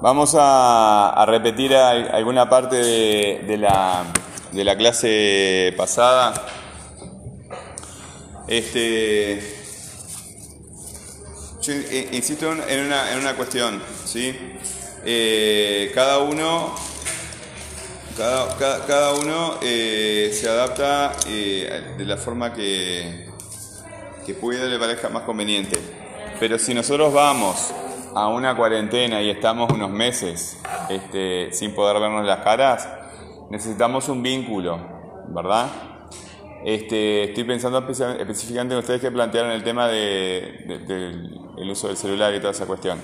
Vamos a, repetir alguna parte de, la, de, la, clase pasada. Este, yo insisto en una, en una cuestión, ¿sí? Eh, cada uno, cada, cada, uno eh, se adapta eh, de la forma que, que pueda le parezca más conveniente. Pero si nosotros vamos a una cuarentena y estamos unos meses este, sin poder vernos las caras, necesitamos un vínculo, ¿verdad? Este, estoy pensando específicamente en ustedes que plantearon el tema del uso del celular y toda esa cuestión.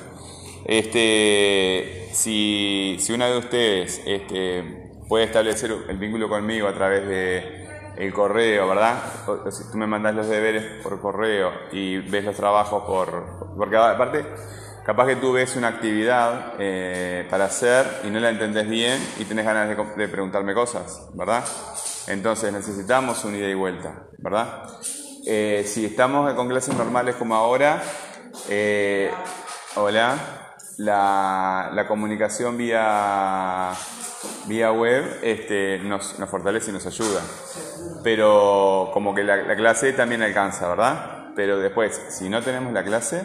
Este, si, si una de ustedes este, puede establecer el vínculo conmigo a través de el correo, ¿verdad? O, si tú me mandas los deberes por correo y ves los trabajos por... Porque aparte, Capaz que tú ves una actividad eh, para hacer y no la entendés bien y tenés ganas de, preguntarme cosas, ¿verdad? Entonces necesitamos un ida y vuelta, ¿verdad? Eh, si estamos con clases normales como ahora, eh, hola, la, comunicación vía, vía web este, nos, fortalece y nos ayuda. Pero como que la, la clase también alcanza, ¿verdad? Pero después, si no tenemos la clase,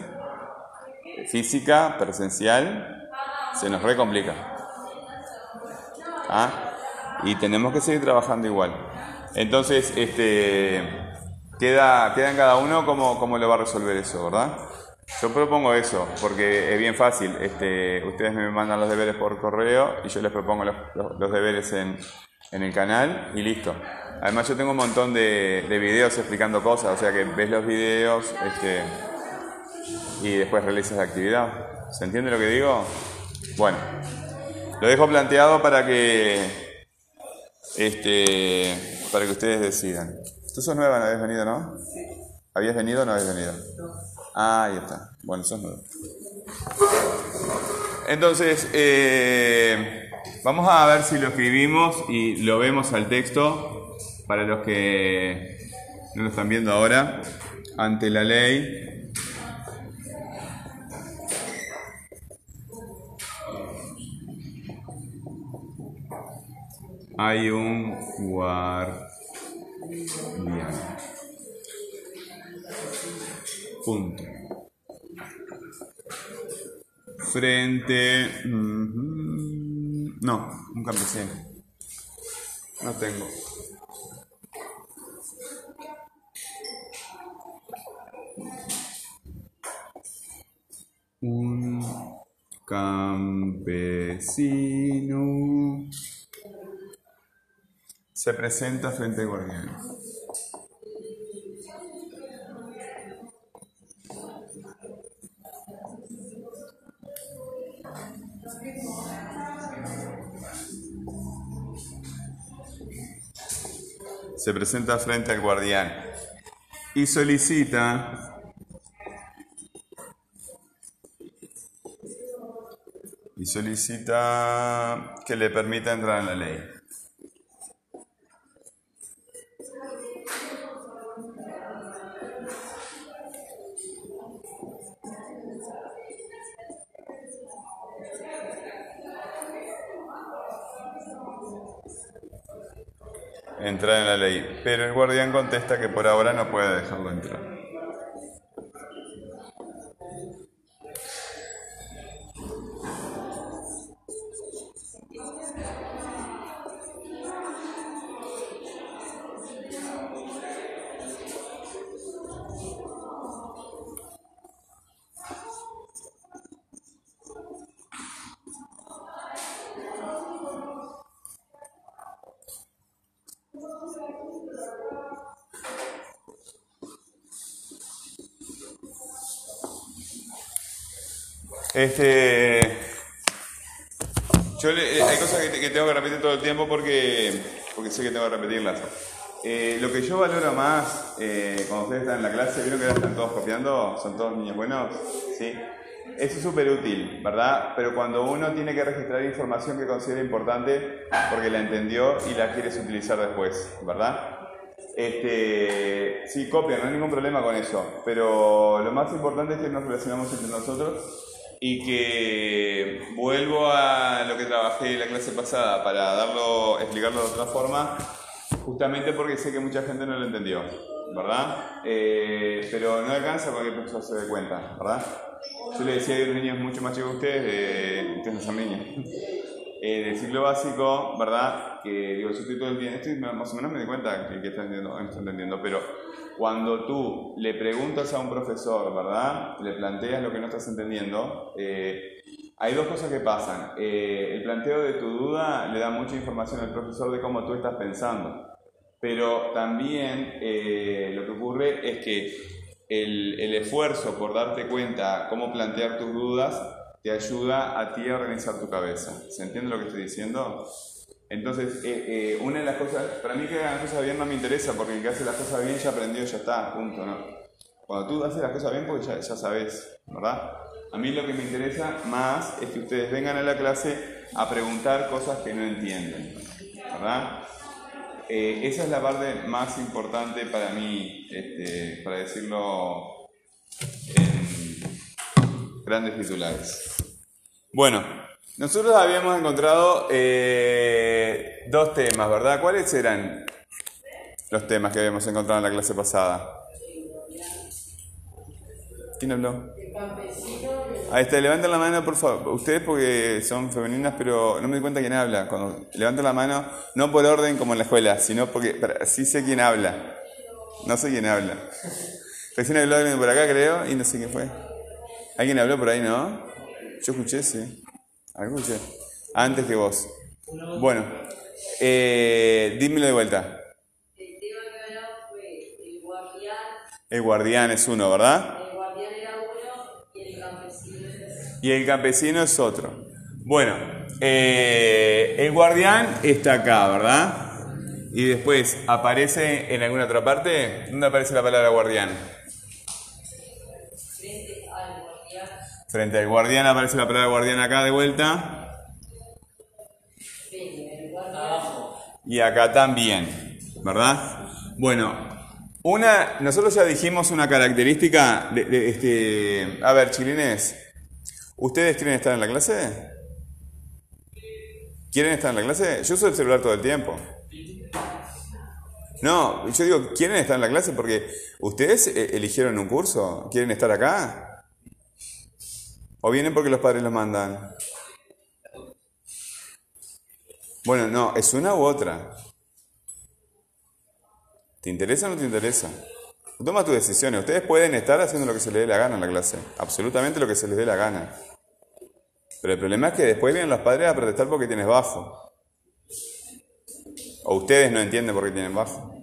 física, presencial, se nos recomplica. ¿Ah? Y tenemos que seguir trabajando igual. Entonces, este, queda, queda en cada uno cómo, cómo lo va a resolver eso, ¿verdad? Yo propongo eso, porque es bien fácil. Este, ustedes me mandan los deberes por correo y yo les propongo los, deberes en, en, el canal y listo. Además yo tengo un montón de, de videos explicando cosas, o sea que ves los videos, este, y después realizas la actividad. ¿Se entiende lo que digo? Bueno, lo dejo planteado para que este para que ustedes decidan. Tú sos nueva, no habías venido, ¿no? ¿Habías venido o no habías venido? Ah, ahí está. Bueno, sos nueva. Entonces, eh, vamos a ver si lo escribimos y lo vemos al texto para los que no lo están viendo ahora. Ante la ley, hay un guardián. Punto. Frente. No, un campesino. No tengo. Un campesino se presenta frente al guardián. Se presenta frente al guardián y solicita y solicita que le permita entrar en la ley. Entrar en la ley, pero el guardián contesta que por ahora no puede dejarlo entrar. Este, yo eh, hay cosas que, tengo que repetir todo el tiempo porque, porque sé que tengo que repetirlas. Eh, lo que yo valoro más eh, cuando ustedes están en la clase, ¿vieron que ahora están todos copiando? ¿Son todos niños buenos? Sí. Eso es súper útil, ¿verdad? Pero cuando uno tiene que registrar información que considera importante porque la entendió y la quieres utilizar después, ¿verdad? Este, sí, copian, no hay ningún problema con eso. Pero lo más importante es que nos relacionamos entre nosotros y que vuelvo a lo que trabajé la clase pasada para darlo, explicarlo de otra forma, justamente porque sé que mucha gente no lo entendió, ¿verdad? Eh, pero no alcanza porque el profesor se dé cuenta, ¿verdad? Yo le decía a los niños mucho más chicos que ustedes, de, ustedes no son niños, eh, del ciclo básico, ¿verdad? Que digo, yo estoy todo el día, estoy, más o menos me di cuenta que, que está entendiendo, está entendiendo, pero cuando tú le preguntas a un profesor, ¿verdad? Le planteas lo que no estás entendiendo, eh, hay dos cosas que pasan. Eh, el planteo de tu duda le da mucha información al profesor de cómo tú estás pensando, pero también eh, lo que ocurre es que el, el esfuerzo por darte cuenta cómo plantear tus dudas te ayuda a ti a organizar tu cabeza. ¿Se entiende lo que estoy diciendo? Entonces, eh, eh, una de las cosas, para mí que hagan las cosas bien no me interesa, porque el que hace las cosas bien ya aprendió, ya está, punto, ¿no? Cuando tú haces las cosas bien, pues ya, ya sabes, ¿verdad? A mí lo que me interesa más es que ustedes vengan a la clase a preguntar cosas que no entienden, ¿verdad? Eh, esa es la parte más importante para mí, este, para decirlo grandes titulares. Bueno, nosotros habíamos encontrado eh, dos temas, ¿verdad? ¿Cuáles eran los temas que habíamos encontrado en la clase pasada? ¿Quién habló? Ahí está, levanten la mano, por favor. Ustedes porque son femeninas, pero no me di cuenta quién habla. Cuando levanten la mano, no por orden como en la escuela, sino porque sí sé quién habla. No sé quién habla. Recién habló alguien por acá, creo, y no sé quién fue. ¿Alguien habló por ahí, no? Yo escuché, sí. ¿Algo escuché? Antes que vos. Bueno, eh, dímelo de vuelta. El tema que hablamos fue el guardián, El guardián es uno, ¿verdad? el guardián era uno y el campesino era otro. Y el campesino es otro. Bueno, eh, el guardián está acá, ¿verdad? Y después aparece en alguna otra parte. ¿Dónde aparece la palabra guardián? Frente al guardián aparece la palabra guardián acá de vuelta. Y acá también, ¿verdad? Bueno, una, nosotros ya dijimos una característica de este. A ver, chilines, ¿ustedes quieren estar en la clase? ¿Quieren estar en la clase? Yo uso el celular todo el tiempo. No, yo digo, ¿quieren estar en la clase? Porque ustedes eh, eligieron un curso, ¿quieren estar acá? ¿O vienen porque los padres los mandan? Bueno, no, es una u otra. ¿Te interesa o no te interesa? Toma tus decisiones. Ustedes pueden estar haciendo lo que se les dé la gana en la clase. Absolutamente lo que se les dé la gana. Pero el problema es que después vienen los padres a protestar porque tienes bajo. O ustedes no entienden por qué tienen bajo.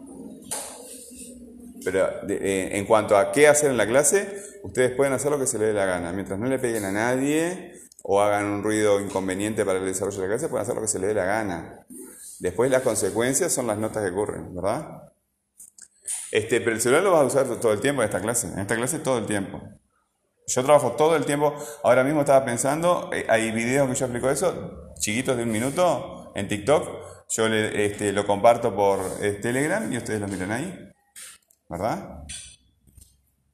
Pero eh, en cuanto a qué hacer en la clase, ustedes pueden hacer lo que se les dé la gana. Mientras no le peguen a nadie o hagan un ruido inconveniente para el desarrollo de la clase, pueden hacer lo que se les dé la gana. Después las consecuencias son las notas que ocurren, ¿verdad? Este, pero el celular lo vas a usar todo el tiempo en esta clase. En esta clase todo el tiempo. Yo trabajo todo el tiempo. Ahora mismo estaba pensando, eh, hay videos que yo explico eso, chiquitos de un minuto, en TikTok. Yo le- este, lo comparto por eh, Telegram y ustedes lo miran ahí. ¿Verdad?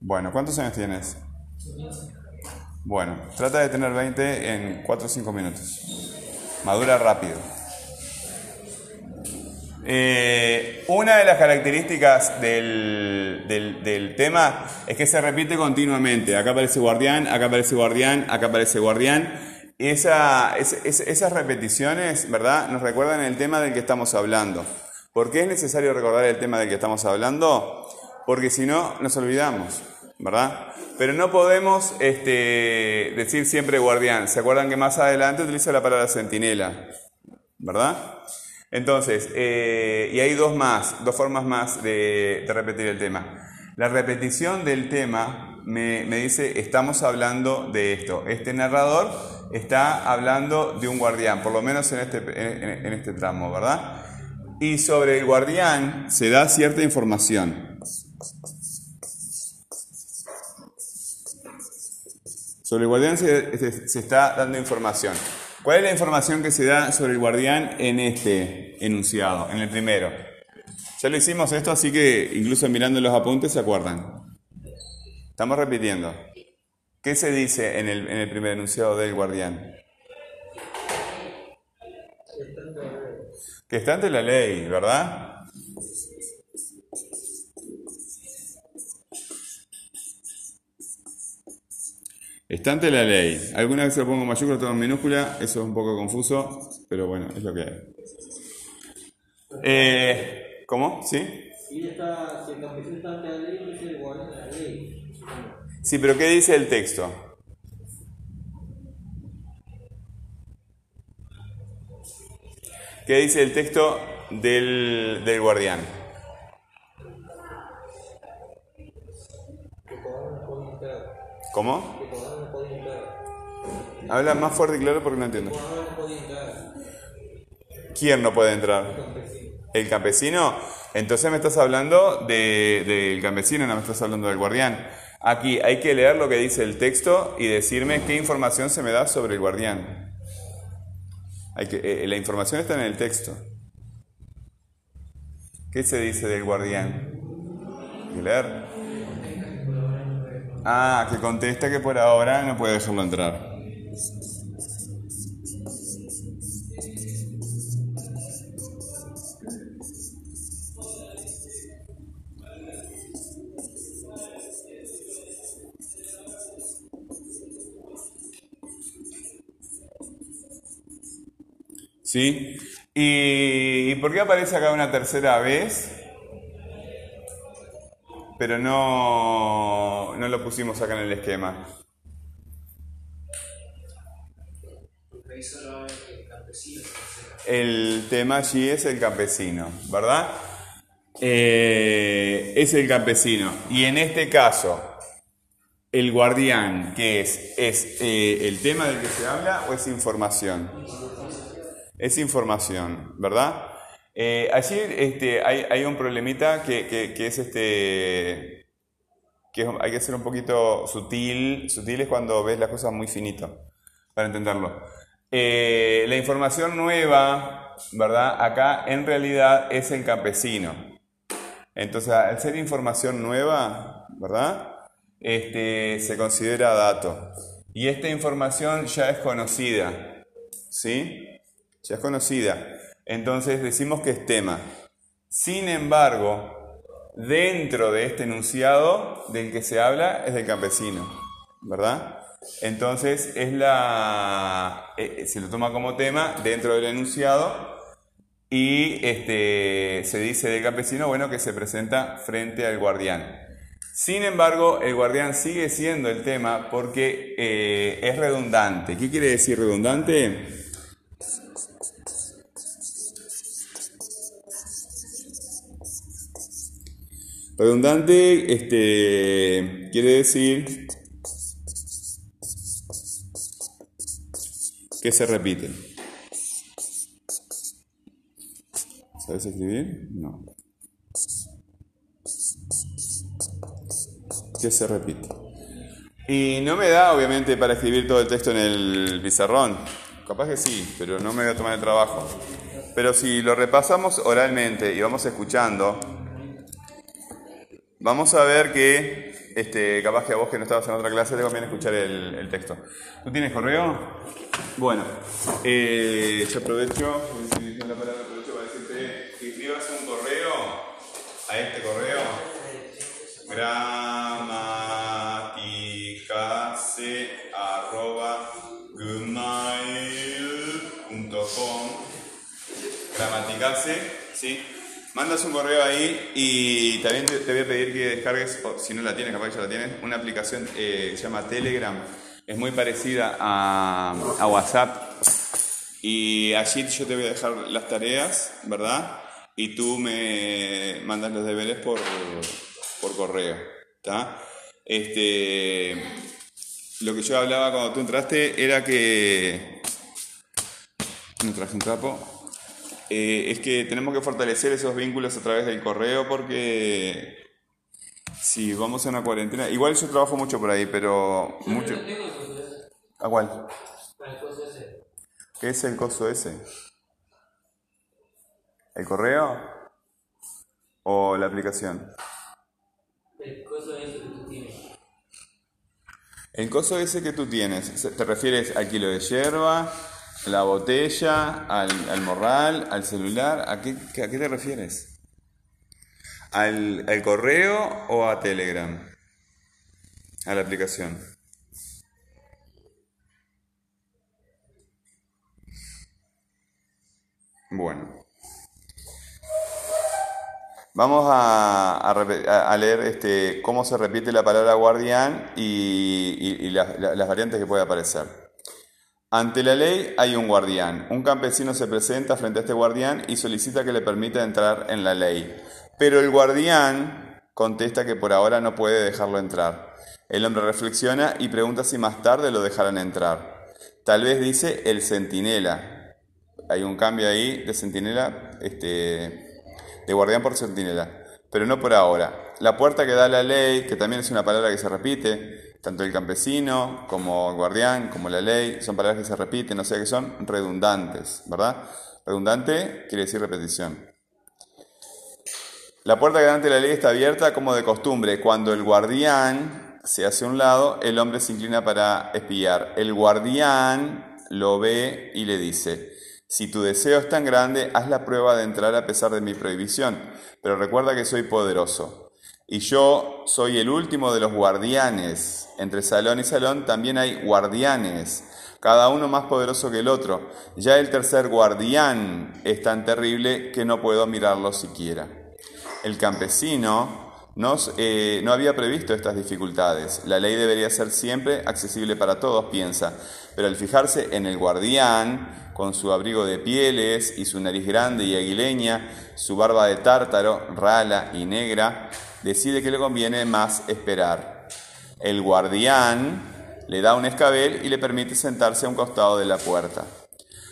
Bueno, ¿cuántos años tienes? Bueno, trata de tener 20 en 4 o 5 minutos. Madura rápido. Eh, una de las características del, del- tema es que se repite continuamente. Acá aparece guardián, acá aparece guardián, acá aparece guardián. Esa- es- es- esas repeticiones, ¿verdad? Nos recuerdan el tema del que estamos hablando. ¿Por qué es necesario recordar el tema del que estamos hablando? Porque si no, nos olvidamos, ¿verdad? Pero no podemos este, decir siempre guardián. ¿Se acuerdan que más adelante utiliza la palabra centinela? ¿verdad? Entonces, eh, y hay dos más, dos formas más de, repetir el tema. La repetición del tema me, me dice, estamos hablando de esto. Este narrador está hablando de un guardián, por lo menos en este, en- en este tramo, ¿verdad? Y sobre el guardián se da cierta información. Sobre el guardián se, se- está dando información. ¿Cuál es la información que se da sobre el guardián en este enunciado, en el primero? Ya lo hicimos esto, así que incluso mirando los apuntes se acuerdan. Estamos repitiendo. ¿Qué se dice en el, en el primer enunciado del guardián? Que está ante la ley, ¿verdad? Está ante la ley. Alguna vez lo pongo en mayúscula, todo en minúscula, eso es un poco confuso, pero bueno, es lo que hay. Eh, ¿Cómo? ¿Sí? Y está, si el campesino está ante la ley, dice el guardián de la ley. Sí, pero ¿qué dice el texto? ¿Qué dice el texto del, del guardián? Que todavía no puede entrar. ¿Cómo? Habla más fuerte y claro porque no entiendo. ¿Quién no puede entrar? El campesino. Entonces me estás hablando de- del campesino, no me estás hablando del guardián. Aquí hay que leer lo que dice el texto y decirme qué información se me da sobre el guardián. Hay que, eh, la información está en el texto. ¿Qué se dice del guardián? Hay que leer. Ah, que contesta que por ahora no puede dejarlo entrar. ¿Sí? ¿Y, y por qué aparece acá una tercera vez? Pero no, no lo pusimos acá en el esquema. El tema allí es el campesino, ¿verdad? Eh, es el campesino. Y en este caso, el guardián, ¿qué es? ¿Es eh, el tema del que se habla o es información? Es información, ¿verdad? Eh, allí este, hay, hay un problemita que, que- que es este. que hay que ser un poquito sutil. Sutil es cuando ves las cosas muy finito, para entenderlo. Eh, la información nueva, ¿verdad? Acá en realidad es el campesino. Entonces, al ser información nueva, ¿verdad? Este, se considera dato. Y esta información ya es conocida, ¿sí? Ya es conocida. Entonces decimos que es tema. Sin embargo, dentro de este enunciado del que se habla es del campesino, ¿verdad? Entonces es la, eh, se lo toma como tema dentro del enunciado y este, se dice del campesino, bueno, que se presenta frente al guardián. Sin embargo, el guardián sigue siendo el tema porque eh, es redundante. ¿Qué quiere decir redundante? Redundante este, quiere decir que se repite. ¿Sabes escribir? No. Que se repite. Y no me da, obviamente, para escribir todo el texto en el pizarrón. Capaz que sí, pero no me voy a tomar el trabajo. Pero si lo repasamos oralmente y vamos escuchando, vamos a ver que, este, capaz que a vos que no estabas en otra clase te conviene escuchar el, texto. ¿Tú tienes correo? Bueno, eh, yo aprovecho, la palabra, aprovecho para decirte que escribas un correo a este correo. gramaticase arroba gmail.com gramaticase, ¿sí? Mandas un correo ahí y también te, voy a pedir que descargues, si no la tienes, capaz que ya la tienes, una aplicación eh, que se llama Telegram. Es muy parecida a, a WhatsApp. Y allí yo te voy a dejar las tareas, ¿verdad? Y tú me mandas los deberes por, por correo, ¿está? Este, lo que yo hablaba cuando tú entraste era que... No traje un trapo. Eh, es que tenemos que fortalecer esos vínculos a través del correo porque si vamos a una cuarentena, igual yo trabajo mucho por ahí, pero mucho. Tengo el. ¿A cuál? El coso ese. ¿Qué es el coso ese? ¿El correo? ¿O la aplicación? El coso ese que tú tienes. El coso ese que tú tienes, ¿te refieres al kilo de hierba, la botella, al, al morral, al celular? ¿A qué, a qué te refieres? ¿Al, ¿Al correo o a Telegram? A la aplicación. Bueno. Vamos a, a a- leer este, cómo se repite la palabra guardián y, y- las variantes que puede aparecer. Ante la ley hay un guardián. Un campesino se presenta frente a este guardián y solicita que le permita entrar en la ley. Pero el guardián contesta que por ahora no puede dejarlo entrar. El hombre reflexiona y pregunta si más tarde lo dejarán entrar. Tal vez dice el centinela. Hay un cambio ahí de centinela, este, de guardián por centinela, pero no por ahora. La puerta que da la ley, que también es una palabra que se repite, tanto el campesino como el guardián, como la ley, son palabras que se repiten, o sea que son redundantes, ¿verdad? Redundante quiere decir repetición. La puerta que da ante la ley está abierta como de costumbre. Cuando el guardián se hace a un lado, el hombre se inclina para espiar. El guardián lo ve y le dice, si tu deseo es tan grande, haz la prueba de entrar a pesar de mi prohibición, pero recuerda que soy poderoso. Y yo soy el último de los guardianes. Entre salón y salón también hay guardianes, cada uno más poderoso que el otro. Ya el tercer guardián es tan terrible que no puedo mirarlo siquiera. El campesino no, eh, no había previsto estas dificultades. La ley debería ser siempre accesible para todos, piensa, pero al fijarse en el guardián, con su abrigo de pieles y su nariz grande y aguileña, su barba de tártaro, rala y negra, decide que le conviene más esperar. El guardián le da un escabel y le permite sentarse a un costado de la puerta.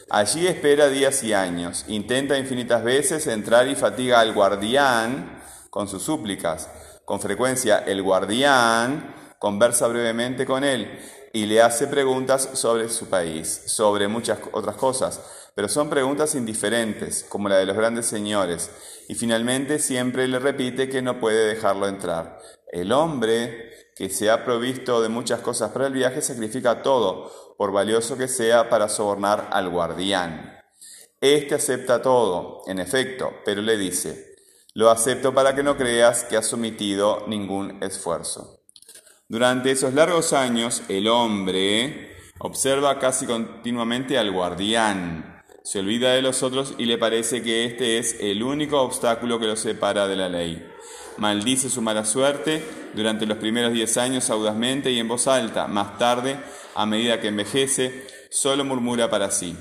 Allí espera días y años, intenta infinitas veces entrar y fatiga al guardián con sus súplicas. Con frecuencia el guardián conversa brevemente con él y le hace preguntas sobre su país, sobre muchas otras cosas, pero son preguntas indiferentes, como la de los grandes señores, y finalmente siempre le repite que no puede dejarlo entrar. El hombre, que se ha provisto de muchas cosas para el viaje, sacrifica todo, por valioso que sea, para sobornar al guardián. Este acepta todo, en efecto, pero le dice, lo acepto para que no creas que has sometido ningún esfuerzo. Durante esos largos años, el hombre observa casi continuamente al guardián, se olvida de los otros y le parece que este es el único obstáculo que lo separa de la ley. Maldice su mala suerte durante los primeros diez años audazmente y en voz alta. Más tarde, a medida que envejece, solo murmura para sí.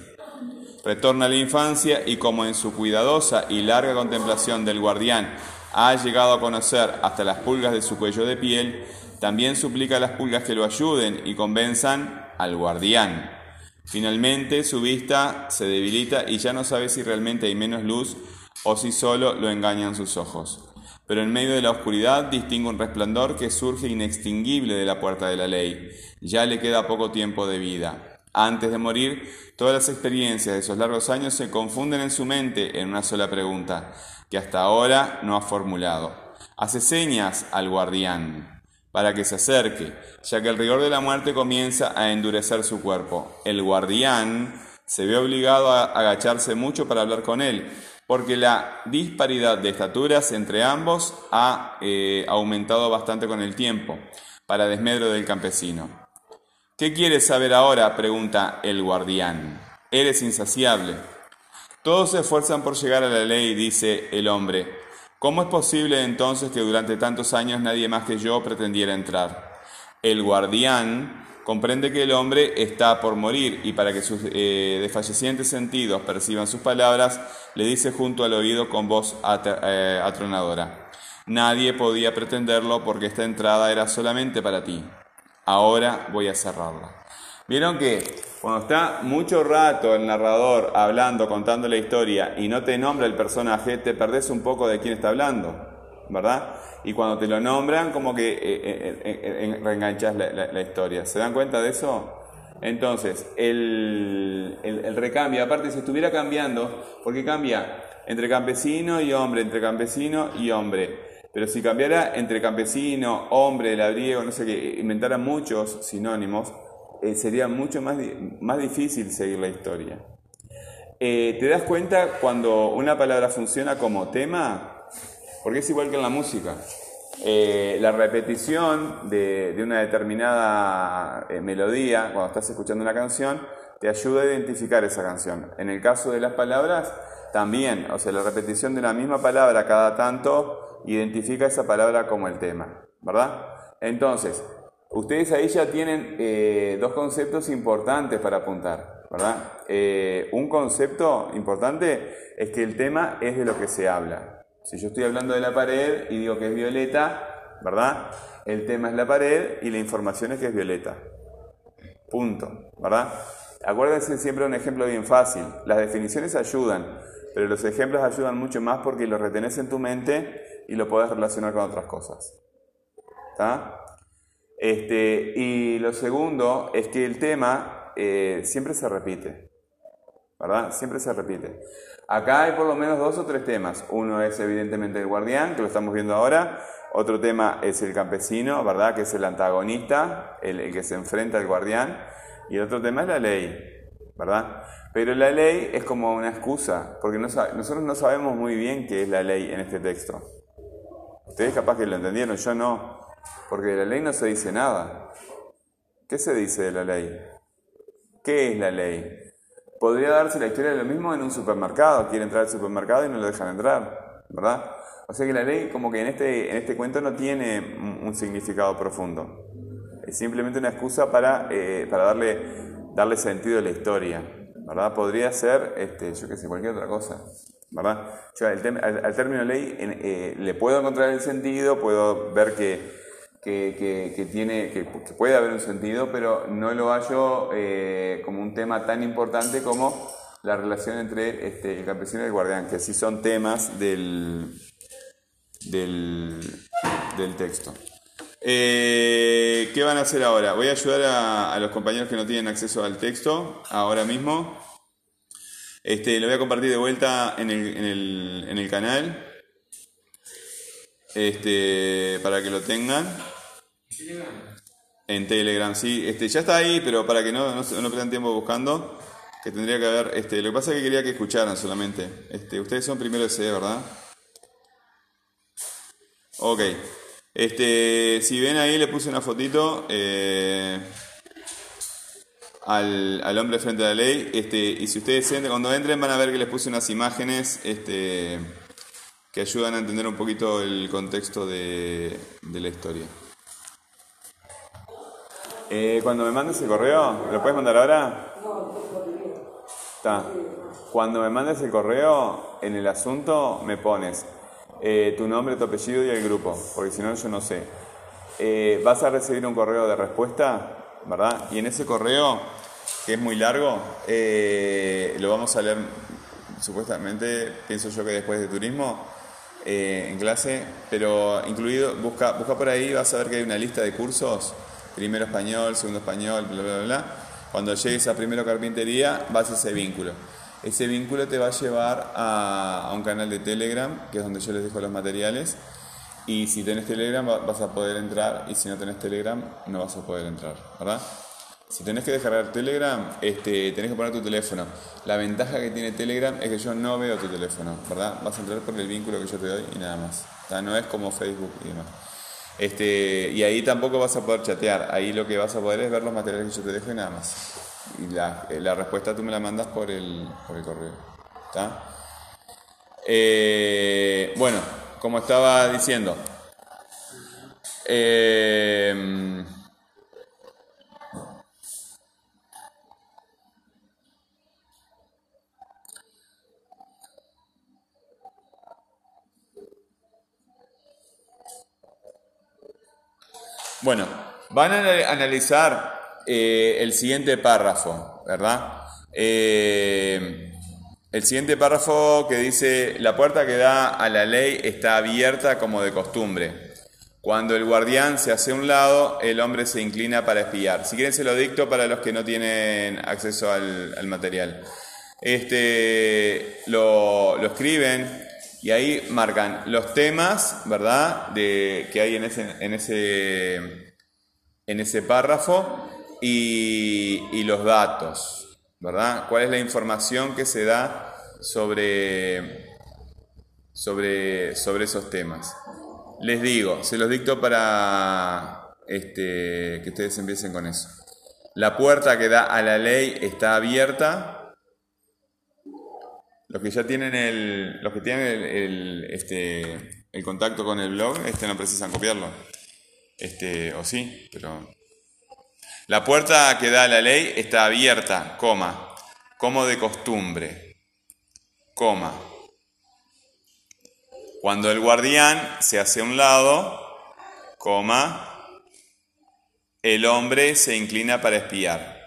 Retorna a la infancia y como en su cuidadosa y larga contemplación del guardián ha llegado a conocer hasta las pulgas de su cuello de piel, también suplica a las pulgas que lo ayuden y convenzan al guardián. Finalmente su vista se debilita y ya no sabe si realmente hay menos luz o si solo lo engañan sus ojos. Pero en medio de la oscuridad distingue un resplandor que surge inextinguible de la puerta de la ley. Ya le queda poco tiempo de vida. Antes de morir, todas las experiencias de esos largos años se confunden en su mente en una sola pregunta, que hasta ahora no ha formulado. Hace señas al guardián para que se acerque, ya que el rigor de la muerte comienza a endurecer su cuerpo. El guardián se ve obligado a agacharse mucho para hablar con él, porque la disparidad de estaturas entre ambos ha eh, aumentado bastante con el tiempo, para desmedro del campesino. ¿Qué quieres saber ahora? pregunta el guardián. Eres insaciable. Todos se esfuerzan por llegar a la ley, dice el hombre. ¿Cómo es posible entonces que durante tantos años nadie más que yo pretendiera entrar? El guardián comprende que el hombre está por morir y para que sus eh, desfallecientes sentidos perciban sus palabras, le dice junto al oído con voz eh, atronadora. Nadie podía pretenderlo porque esta entrada era solamente para ti. Ahora voy a cerrarla. Vieron que cuando está mucho rato el narrador hablando, contando la historia y no te nombra el personaje, te perdés un poco de quién está hablando, ¿verdad? Y cuando te lo nombran, como que eh, eh, eh, reenganchas la, historia. ¿Se dan cuenta de eso? Entonces, el, el, el recambio, aparte, si estuviera cambiando, ¿por qué cambia? Entre campesino y hombre, entre campesino y hombre. Pero si cambiara entre campesino, hombre, labriego, no sé qué, inventara muchos sinónimos, eh, sería mucho más, más difícil seguir la historia. Eh, ¿Te das cuenta cuando una palabra funciona como tema? Porque es igual que en la música. Eh, la repetición de, de una determinada eh, melodía, cuando estás escuchando una canción, te ayuda a identificar esa canción. En el caso de las palabras, también, o sea, la repetición de una misma palabra cada tanto identifica esa palabra como el tema, ¿verdad? Entonces, ustedes ahí ya tienen eh, dos conceptos importantes para apuntar, ¿verdad? Eh, un concepto importante es que el tema es de lo que se habla. Si yo estoy hablando de la pared y digo que es violeta, ¿verdad? El tema es la pared y la información es que es violeta. Punto, ¿verdad? Acuérdense siempre un ejemplo bien fácil. Las definiciones ayudan, pero los ejemplos ayudan mucho más porque los retenés en tu mente y lo podés relacionar con otras cosas. ¿Está? Este, y lo segundo es que el tema eh, siempre se repite. ¿Verdad? Siempre se repite. Acá hay por lo menos dos o tres temas. Uno es evidentemente el guardián, que lo estamos viendo ahora. Otro tema es el campesino, ¿verdad? Que es el antagonista, el, el que se enfrenta al guardián. Y el otro tema es la ley, ¿verdad? Pero la ley es como una excusa, porque no nosotros no sabemos muy bien qué es la ley en este texto. Ustedes capaz que lo entendieron, yo no, porque de la ley no se dice nada. ¿Qué se dice de la ley? ¿Qué es la ley? Podría darse la historia de lo mismo en un supermercado. Quiere entrar al supermercado y no lo dejan entrar, ¿verdad? O sea que la ley como que en este, en este cuento no tiene un, significado profundo. Es simplemente una excusa para, eh, para darle, darle sentido a la historia, ¿verdad? Podría ser, este, yo qué sé, cualquier otra cosa, ¿verdad? Yo al, al- término ley eh, le puedo encontrar el sentido, puedo ver que, que, que- tiene, que, que puede haber un sentido, pero no lo hallo eh, como un tema tan importante como la relación entre este, el campesino y el guardián, que sí son temas del, del, del texto. Eh, ¿Qué van a hacer ahora? Voy a ayudar a, a los compañeros que no tienen acceso al texto ahora mismo. Este, lo voy a compartir de vuelta en el, en el, en el canal. Este, para que lo tengan. En Telegram, sí. Este, ya está ahí, pero para que no, no, no tiempo buscando, que tendría que haber. Este, lo que pasa es que quería que escucharan solamente. Este, ustedes son primero de ¿verdad? Ok. Este, si ven ahí, le puse una fotito eh, al, al hombre frente a la ley. Este, y si ustedes entran, cuando entren, van a ver que les puse unas imágenes este, que ayudan a entender un poquito el contexto de, la historia. Eh, cuando me mandes el correo, ¿lo puedes mandar ahora? Está. Cuando me mandes el correo, en el asunto me pones eh, tu nombre, tu apellido y el grupo, porque si no yo no sé. Eh, vas a recibir un correo de respuesta, ¿verdad? Y en ese correo, que es muy largo, lo vamos a leer supuestamente, pienso yo que después de turismo, eh, en clase, pero incluido, busca, busca por ahí, vas a ver que hay una lista de cursos, primero español, segundo español, bla, bla, bla. Cuando llegues a primero carpintería, vas a ese vínculo. Ese vínculo te va a llevar a, a un canal de Telegram, que es donde yo les dejo los materiales. Y si tenés Telegram va- vas a poder entrar, y si no tenés Telegram no vas a poder entrar, ¿verdad? Si tenés que descargar Telegram, este, tenés que poner tu teléfono. La ventaja que tiene Telegram es que yo no veo tu teléfono, ¿verdad? Vas a entrar por el vínculo que yo te doy y nada más. O sea, no es como Facebook y demás. Este, y ahí tampoco vas a poder chatear. Ahí lo que vas a poder es ver los materiales que yo te dejo y nada más. Y la, eh, respuesta tú me la mandas por el, por el correo. ¿Está? Eh, bueno, como estaba diciendo. eh, Bueno, van a ana- analizar eh, el siguiente párrafo, ¿verdad? Eh, el siguiente párrafo que dice, la puerta que da a la ley está abierta como de costumbre. Cuando el guardián se hace a un lado, el hombre se inclina para espiar. Si quieren se lo dicto para los que no tienen acceso al, al material. Este, lo escriben Y ahí marcan los temas, ¿verdad? De, que hay en ese, en ese, en ese párrafo y, los datos, ¿verdad? ¿Cuál es la información que se da sobre, sobre, sobre esos temas? Les digo, se los dicto para este, que ustedes empiecen con eso. La puerta que da a la ley está abierta. Los que ya tienen el, los que tienen el, este, el contacto con el blog, este no precisan copiarlo. Este, o sí, pero. La puerta que da la ley está abierta, coma, como de costumbre, coma. Cuando el guardián se hace a un lado, coma, el hombre se inclina para espiar.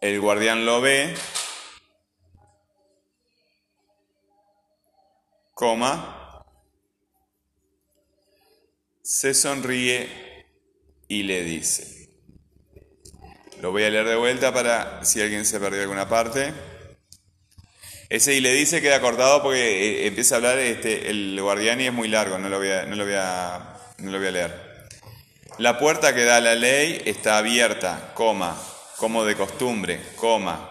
El guardián lo ve, coma, se sonríe y le dice. Lo voy a leer de vuelta para si alguien se perdió alguna parte. Ese y le dice queda cortado porque eh, empieza a hablar este, el guardián y es muy largo, no lo voy a, no lo voy a, no lo voy a leer. La puerta que da a la ley está abierta, coma, como de costumbre, coma.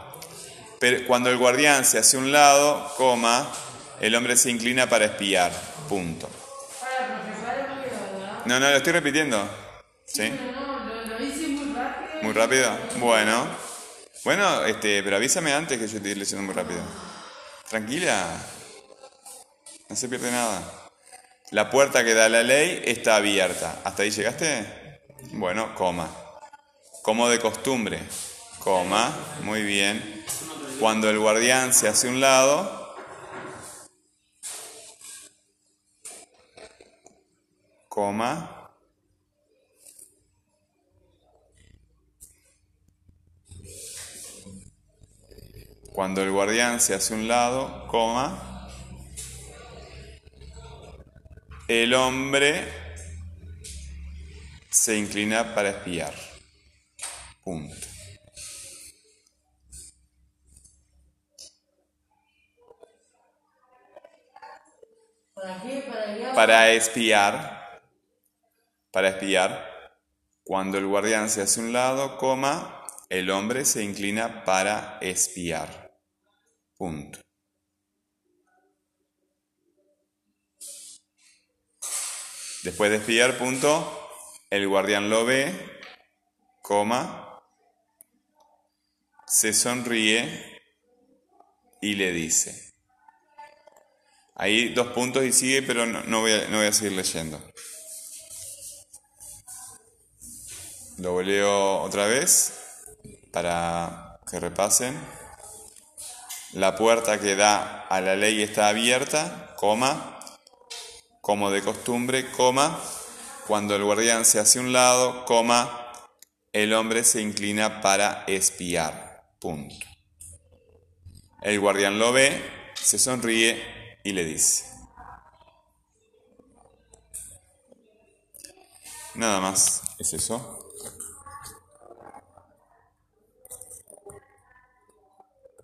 Pero cuando el guardián se hace un lado, coma, el hombre se inclina para espiar, punto. No, no, lo estoy repitiendo. ¿Sí? Muy rápido. Bueno. Bueno, este, pero avísame antes que yo estoy leyendo muy rápido. Tranquila. No se pierde nada. La puerta que da la ley está abierta. ¿Hasta ahí llegaste? Bueno, coma. Como de costumbre. Coma. Muy bien. Cuando el guardián se hace un lado. Coma. Cuando el guardián se hace un lado, coma, el hombre se inclina para espiar. Punto. ¿Para espiar, para espiar, cuando el guardián se hace un lado, coma, el hombre se inclina para espiar. Punto. Después de espiar, punto, el guardián lo ve, coma, se sonríe y le dice. Ahí dos puntos y sigue, pero no, voy, a, seguir leyendo. Lo leo otra vez para que repasen. La puerta que da a la ley está abierta, como de costumbre, coma, cuando el guardián se hace un lado, coma, el hombre se inclina para espiar, punto. El guardián lo ve, se sonríe y le dice. Nada más, es eso.